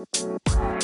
Música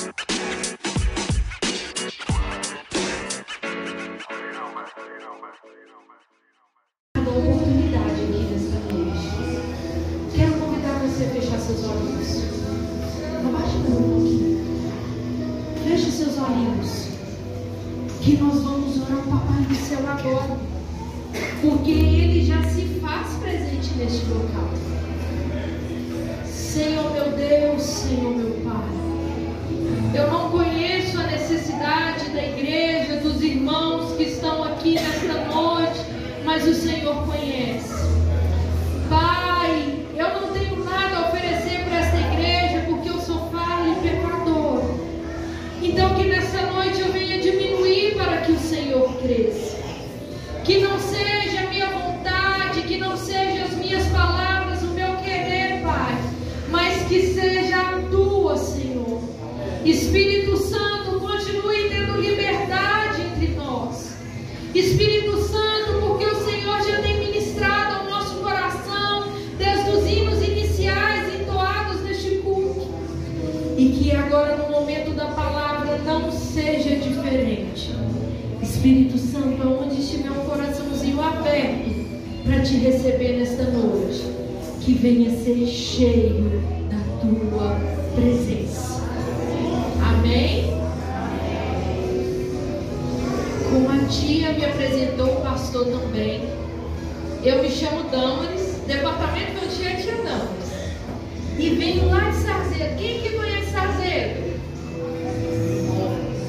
Tia dia me apresentou o pastor também. Eu me chamo Damaris, departamento que eu tinha é tia Damaris. E venho lá de Sarzedo. Quem que conhece Sarzedo?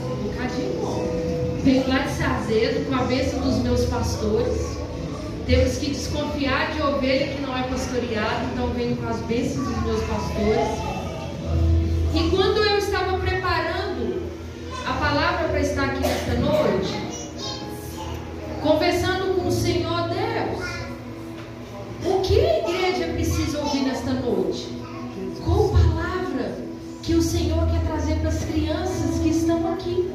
Um bocadinho bom. Venho lá de Sarzedo com a bênção dos meus pastores. Temos que desconfiar de ovelha que não é pastoreada, então venho com as bênçãos dos meus pastores. E quando eu estava preparando a palavra para estar aqui nesta noite, conversando com o Senhor Deus. O que a igreja precisa ouvir nesta noite? Qual palavra que o Senhor quer trazer para as crianças que estão aqui?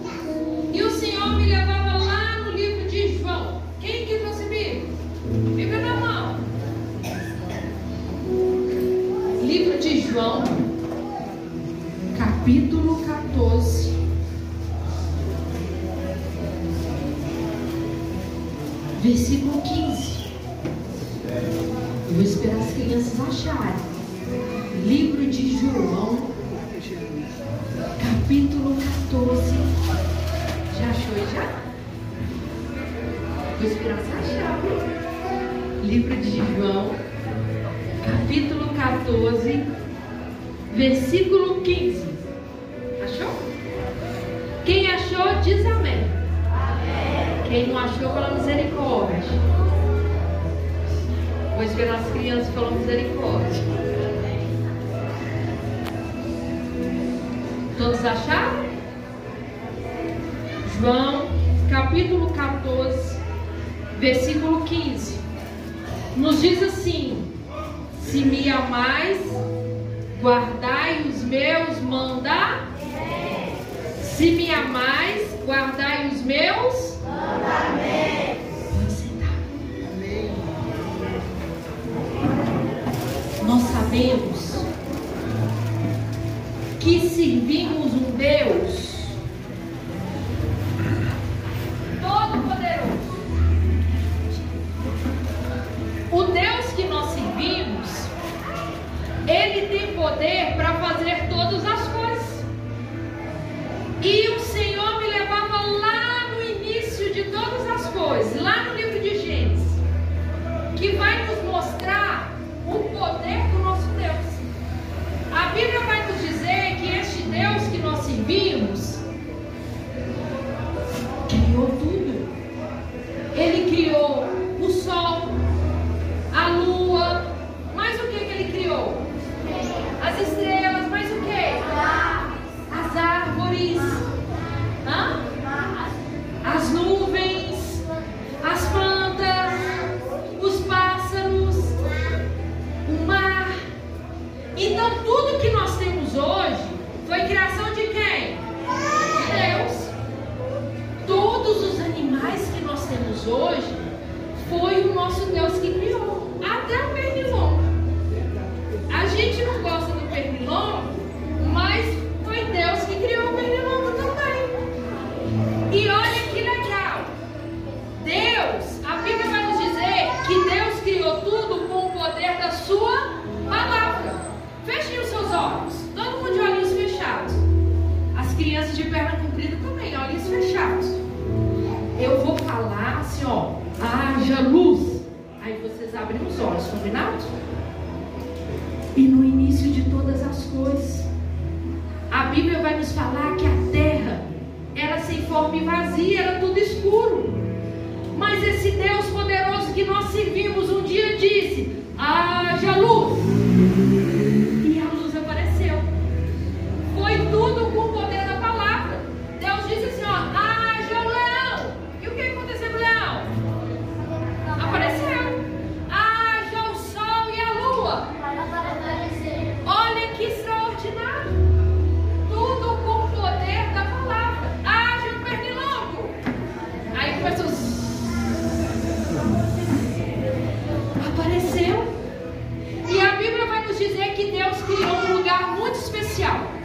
livro de João, capítulo 14, versículo 15. Achou? Quem achou, diz amém. amém. Quem não achou, fala misericórdia. Vou esperar as crianças falar misericórdia. Todos acharam? João, capítulo 14, versículo 15 nos diz assim: Se me amais, guardai os meus mandamentos. Se me amais, guardai os meus mandamentos. Tá Nós sabemos que servimos um Deus poder para fazer dizer que Deus criou um lugar muito especial.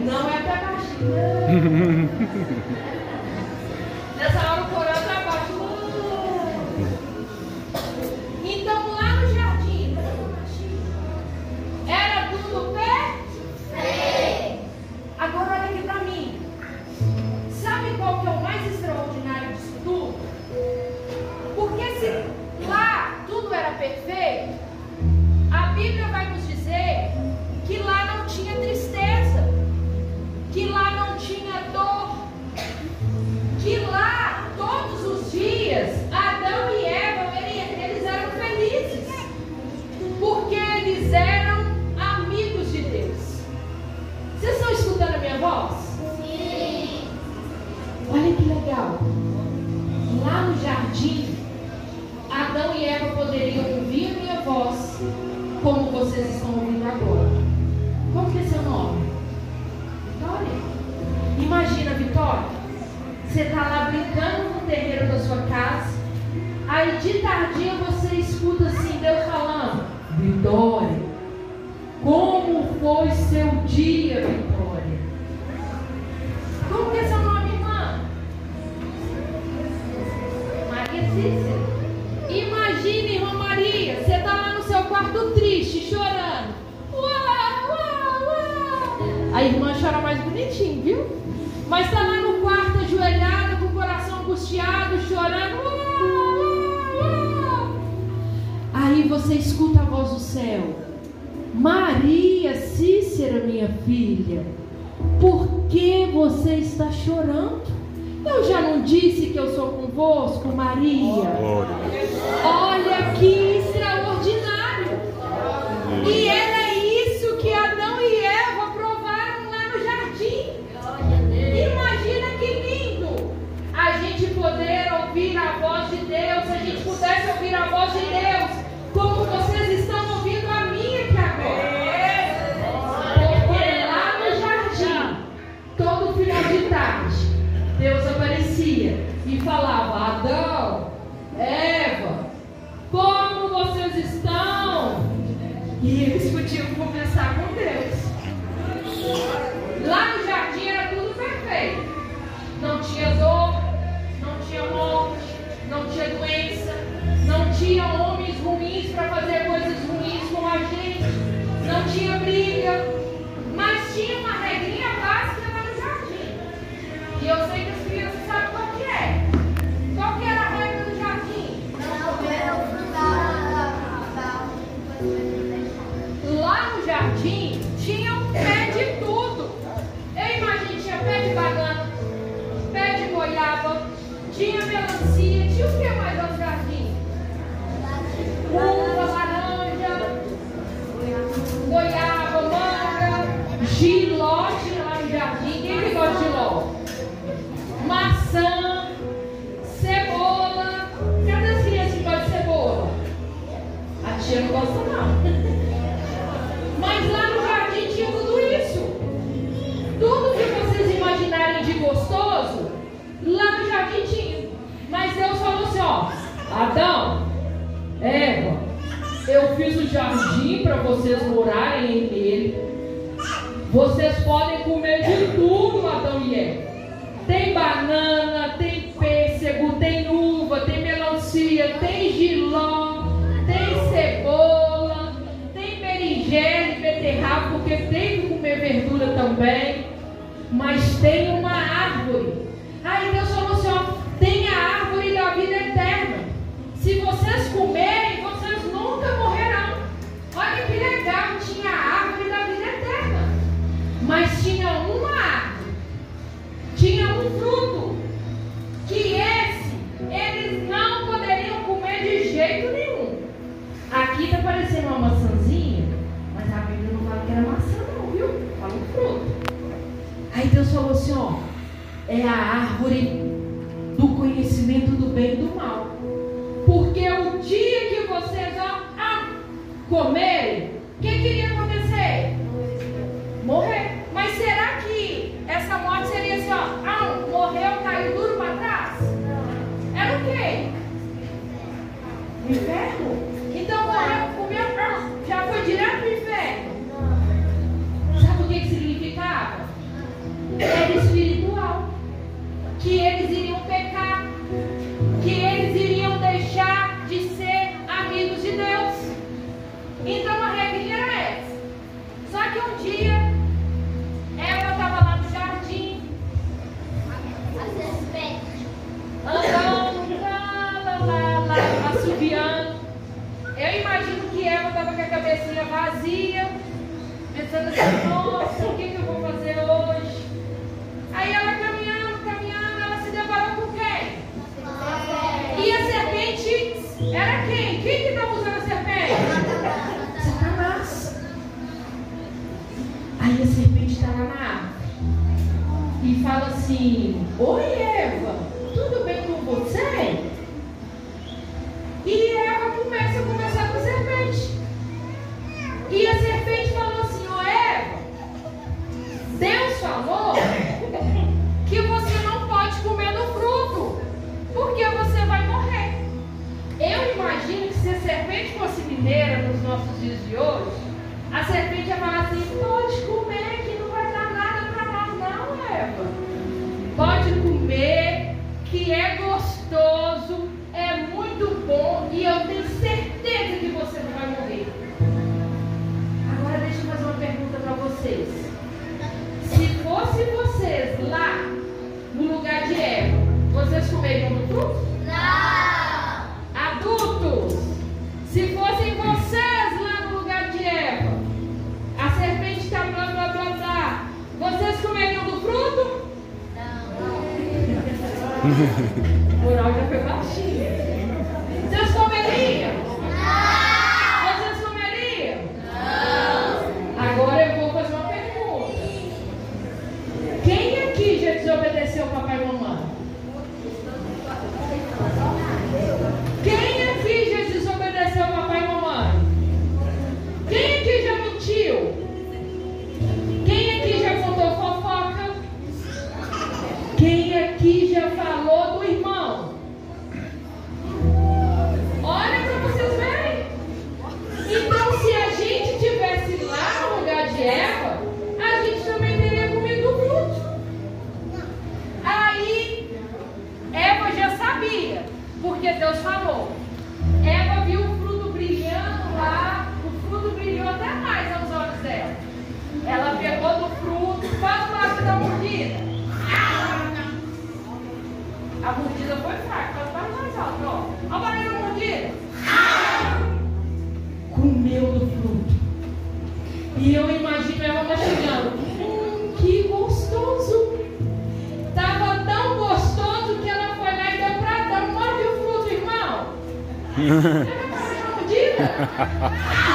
Não é pra baixinho. você escuta a voz do céu: Maria Cícera, minha filha, por que você está chorando? Eu já não disse que eu sou convosco, Maria? Olha que extraordinário! E é vocês morarem entre ele. Vocês podem comer de tudo, Adão e Eva. Tem banana, tem pêssego, tem uva, tem melancia, tem giló, tem cebola, tem berinjela e beterraba, porque tem que comer verdura também. Mas tem um assim, ó, é a árvore do conhecimento do bem e do mal. Porque o dia que vocês vão ah, comer A serpente ia falar assim, porta foi batida. A mordida foi fraca, ela vai mais alto, ó. Olha o barulho mordida. Comeu do fruto. E eu imagino ela tá mastigando. Hum, que gostoso! Tava tão gostoso que ela foi lá e deu pra Adão. Morde o fruto, irmão. Você vai fazer uma mordida?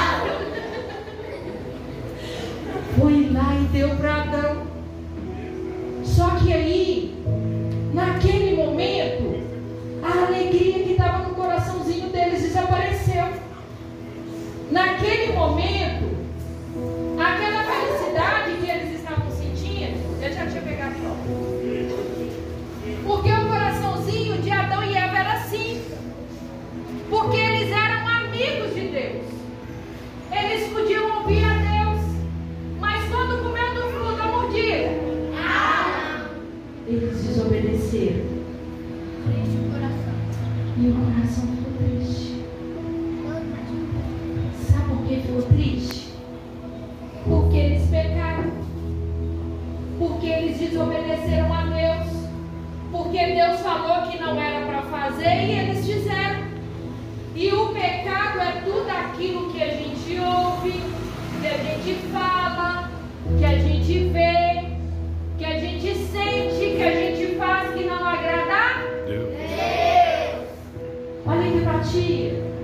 empatia.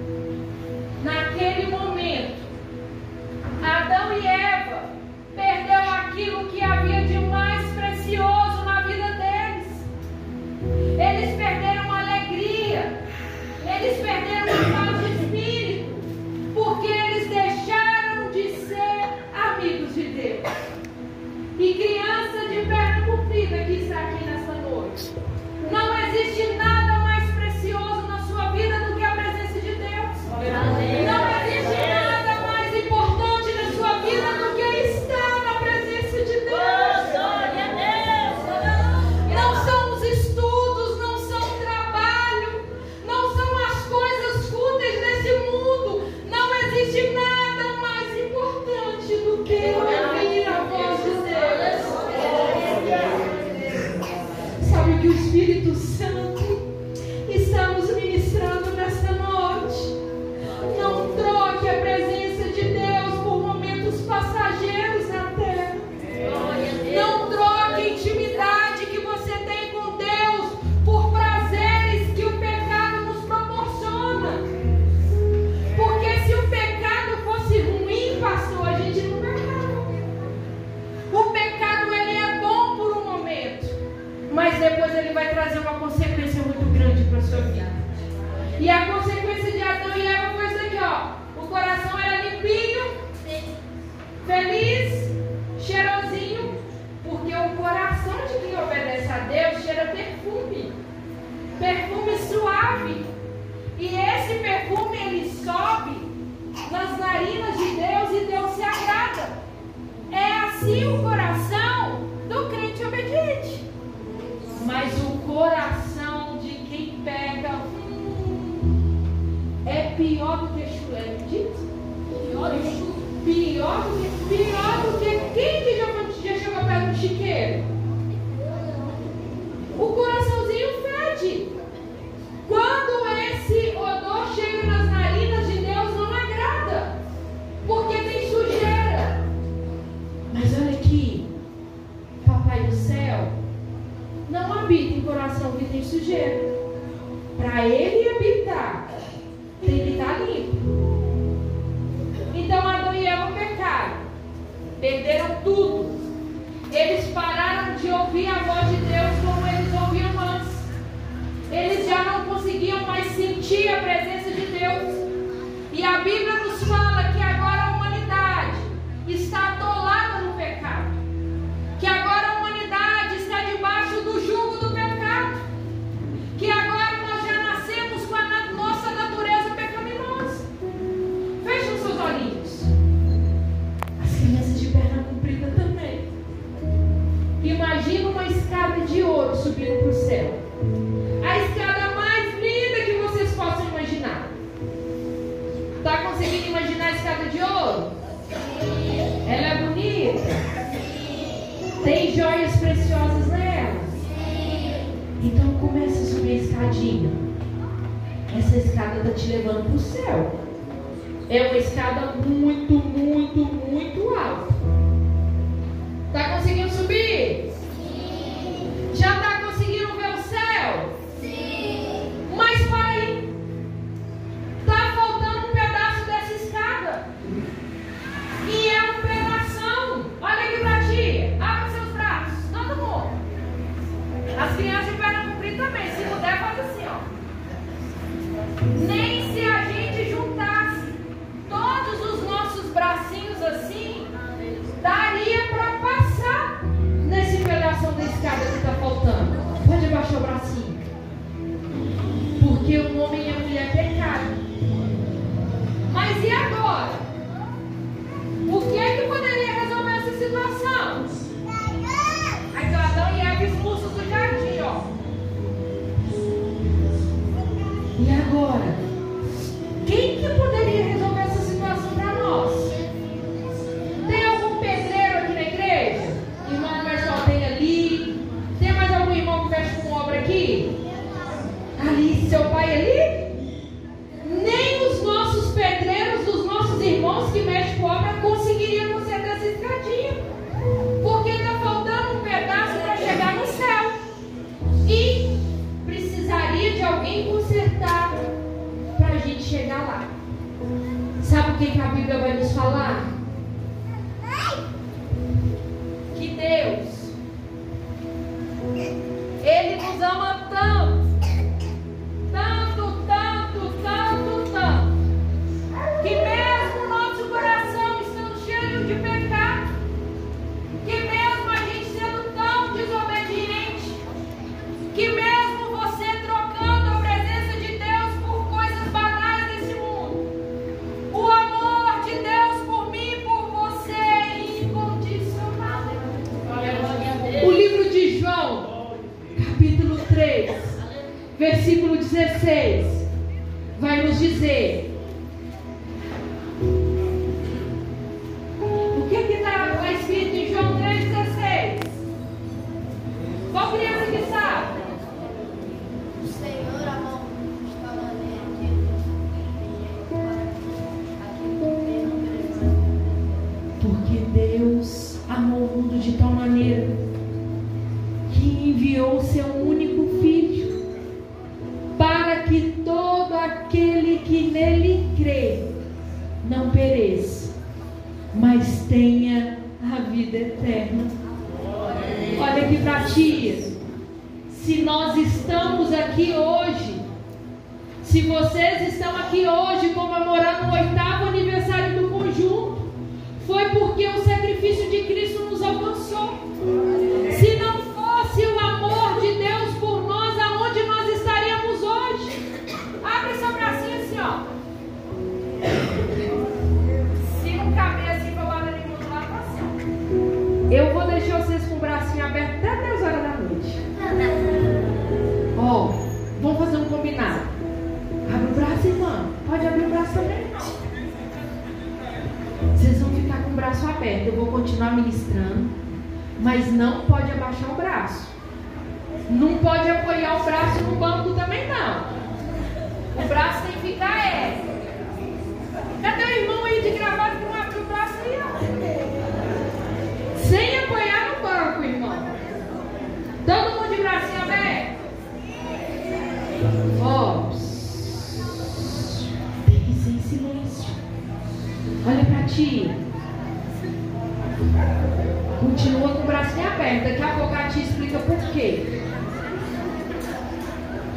Esse perfume ele sobe nas narinas de Deus e Deus se agrada. É assim o coração do crente obediente. Mas o coração de quem pega hum, é pior do que chulé. Pior do que chulé. está te levando para o céu. É uma escada muito que enviou o seu único filho, para que todo aquele que nele crê não pereça, mas tenha a vida eterna. Olha aqui para ti. Se nós estamos aqui hoje, se vocês estão aqui hoje comemorando o oitavo aniversário do conjunto, foi porque o sacrifício de Cristo nos alcançou. Se não fosse o amor de Deus por nós, aonde nós estaríamos hoje? Abre seu bracinho assim, ó. Se não caber assim, o lado no lá, passou. Tá Eu vou braço aberto. Eu vou continuar ministrando. Mas não pode abaixar o braço. Não pode apoiar o braço no banco também, não. O braço tem que ficar é. Cadê o irmão aí de gravado que não abre o braço aí, ó? Sem apoiar no banco, irmão. Todo mundo de bracinho aberto. Ó. Tem que ser em silêncio. Olha pra ti. Continua com o bracinho aberto. Daqui a pouco a ti explica por quê.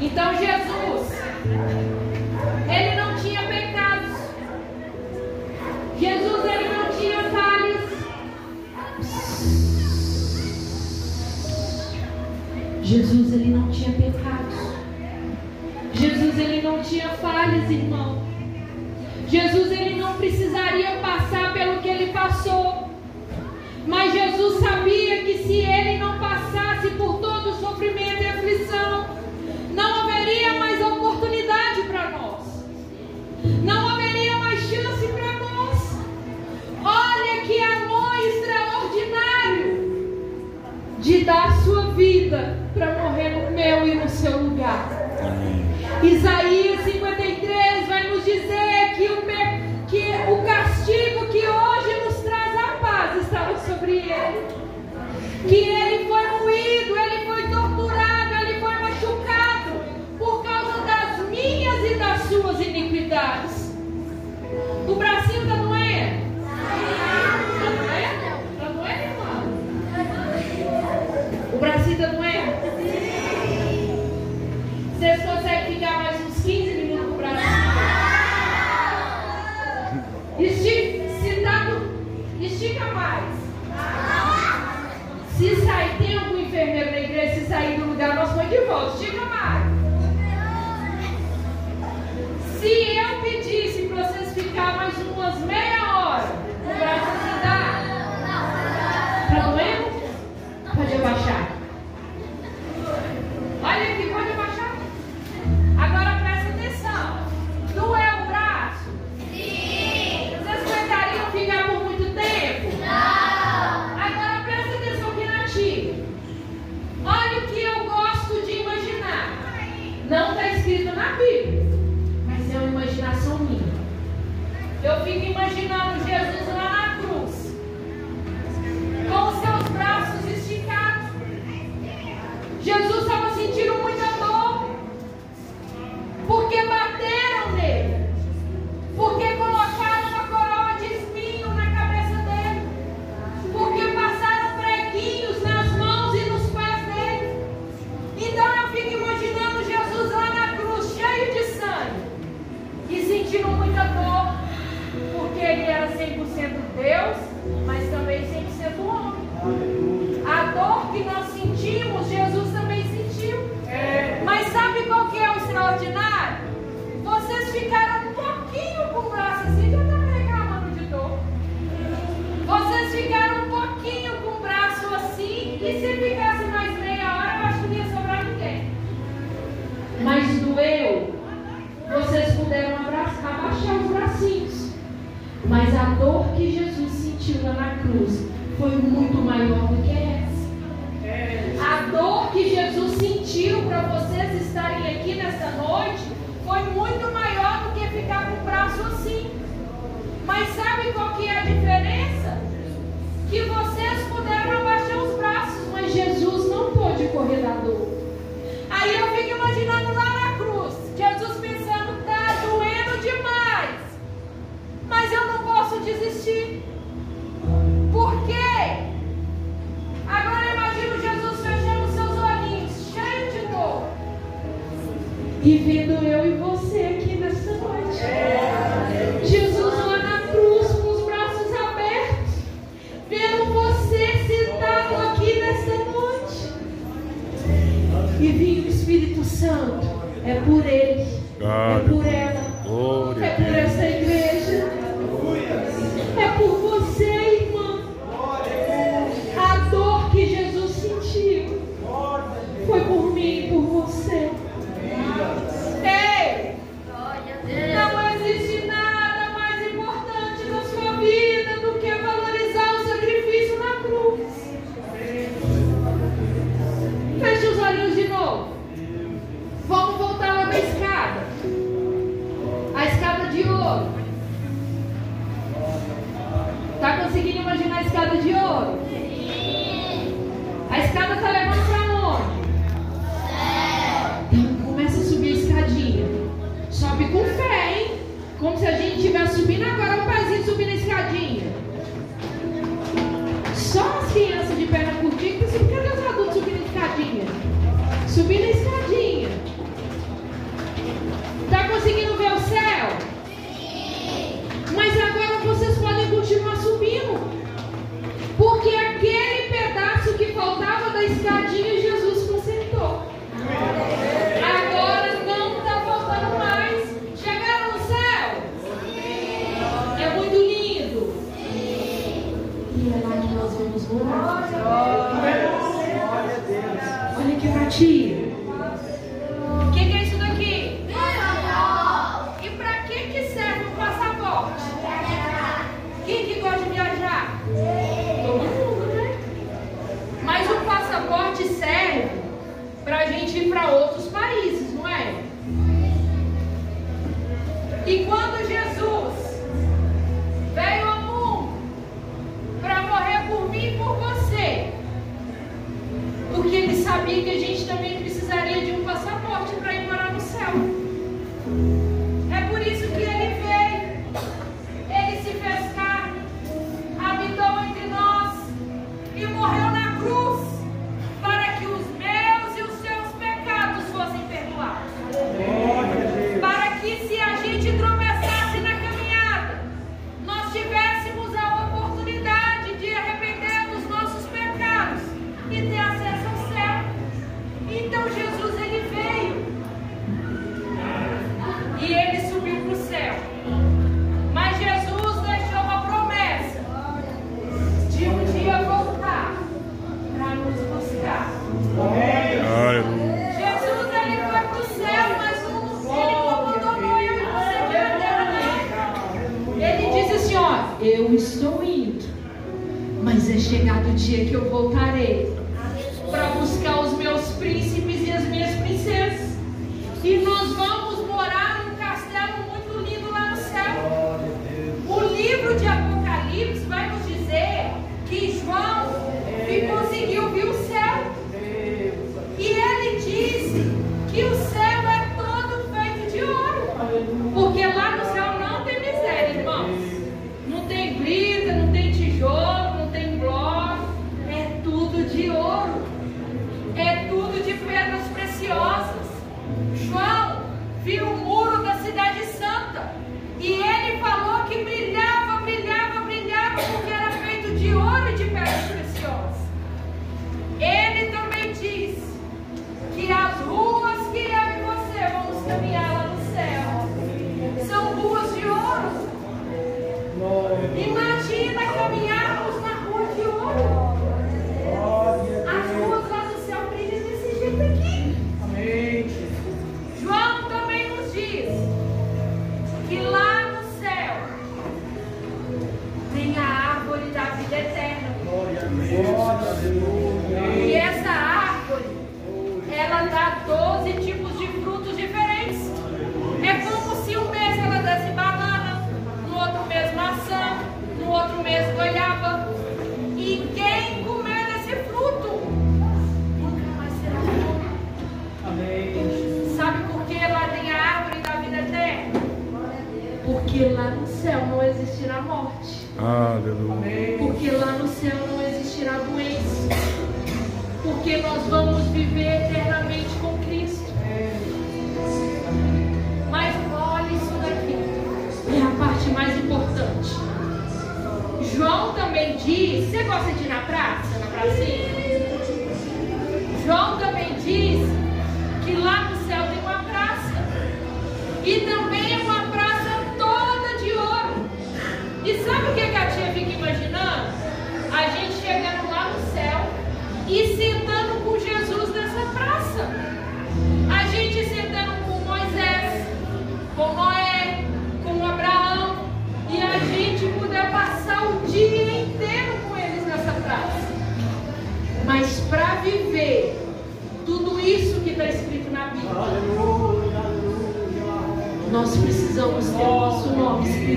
Então Jesus, ele não tinha pecados. Jesus, ele não tinha falhas. Jesus, ele não tinha pecados. Jesus, ele não tinha falhas, irmão. Jesus, ele não precisaria passar pelo que ele passou. Mas Jesus sabia que se ele não passasse por todo o sofrimento e aflição, não haveria mais oportunidade para nós. Não haveria mais chance para nós. Olha que amor extraordinário de dar sua vida para morrer no meu e no seu lugar. Isaías 53 vai nos dizer Que ele Se eu pedisse para vocês ficar mais umas meia hora, o braço assim dá? Tá doendo? Pode abaixar. Na cruz foi muito maior do que essa. A dor que Jesus sentiu para vocês estarem aqui nessa noite foi muito maior do que ficar com o braço assim. Mas sabe qual que é a diferença? Que vocês puderam abaixar os braços, mas Jesus não pôde correr da dor. Aí eu fico imaginando vendo eu e você aqui nessa noite. Jesus lá na cruz com os braços abertos, vendo você sentado aqui nessa noite. E vindo o Espírito Santo, é por ele, é por ela, Glória é por essa escada de ouro? Sim. A escada está levando para onde? Então começa a subir a escadinha. Sobe com fé, hein? Como se a gente estivesse subindo agora um pezinho subindo a escadinha. Só as crianças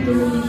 Thank you.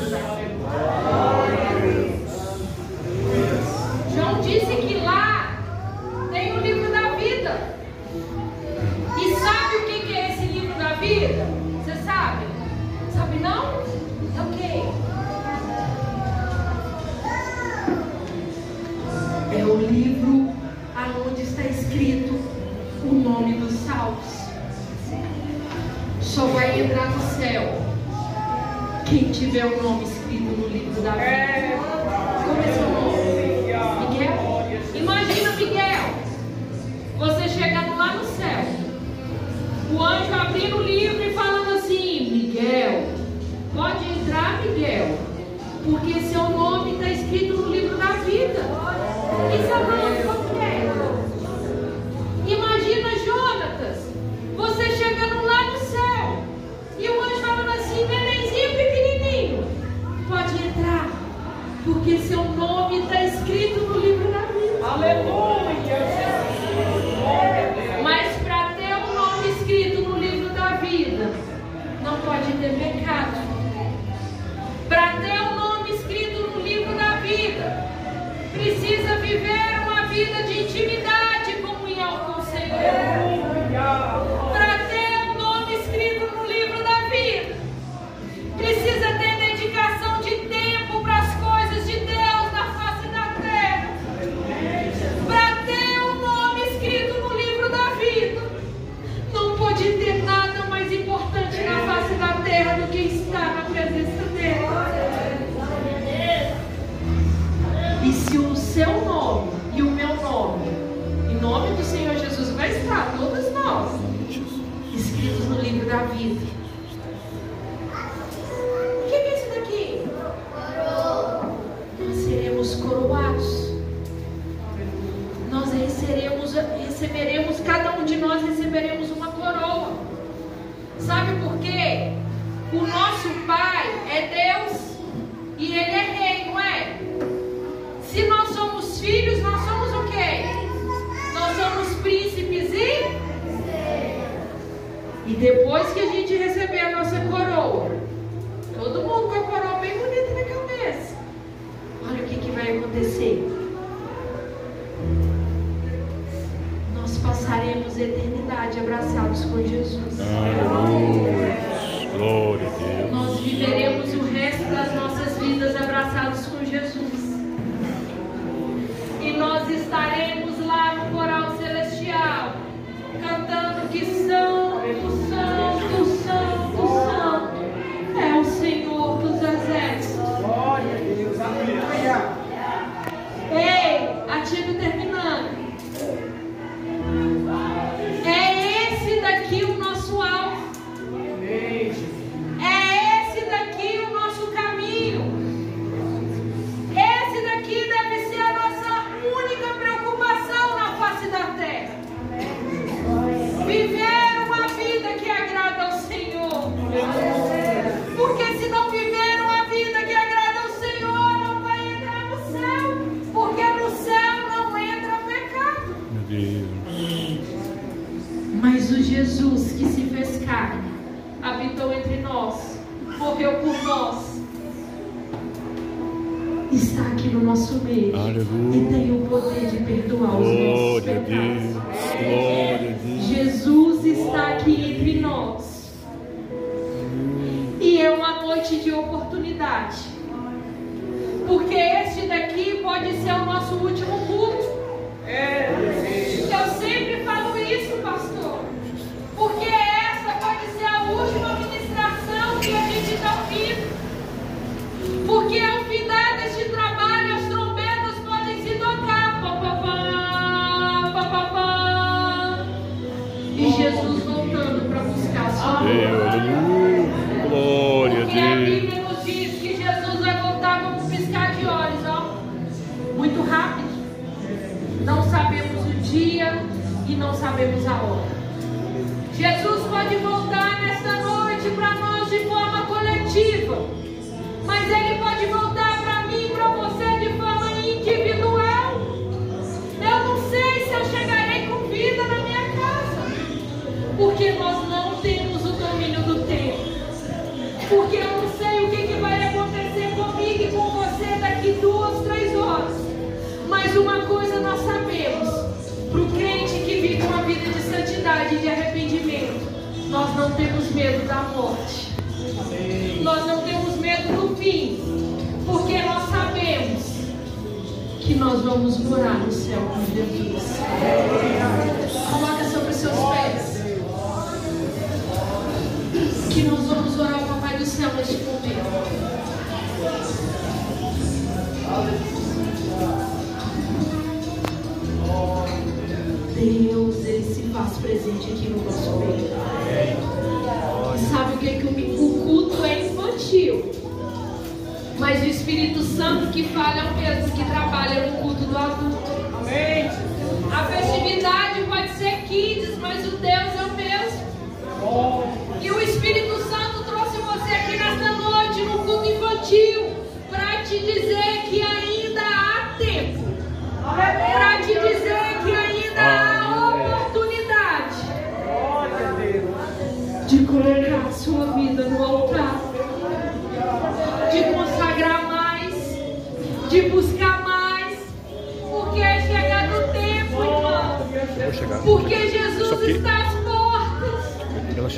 Precisa viver uma vida de intimidade nós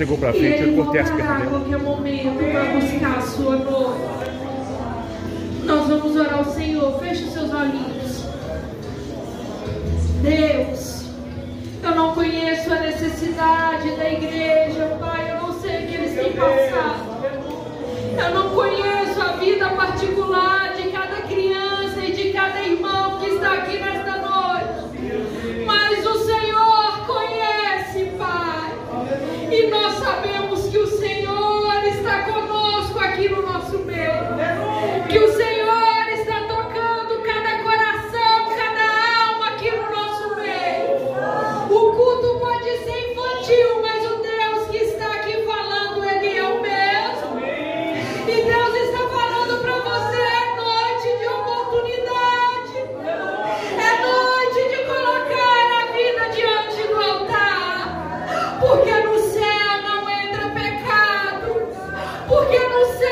chegou para frente, eu cortei as pernas. Ele a qualquer momento para buscar a sua dor. Nós vamos orar ao Senhor. Feche seus olhinhos. Deus, eu não conheço a necessidade da igreja, Pai. Eu não sei o que eles têm passado. Eu não conheço a vida particular porque não sei.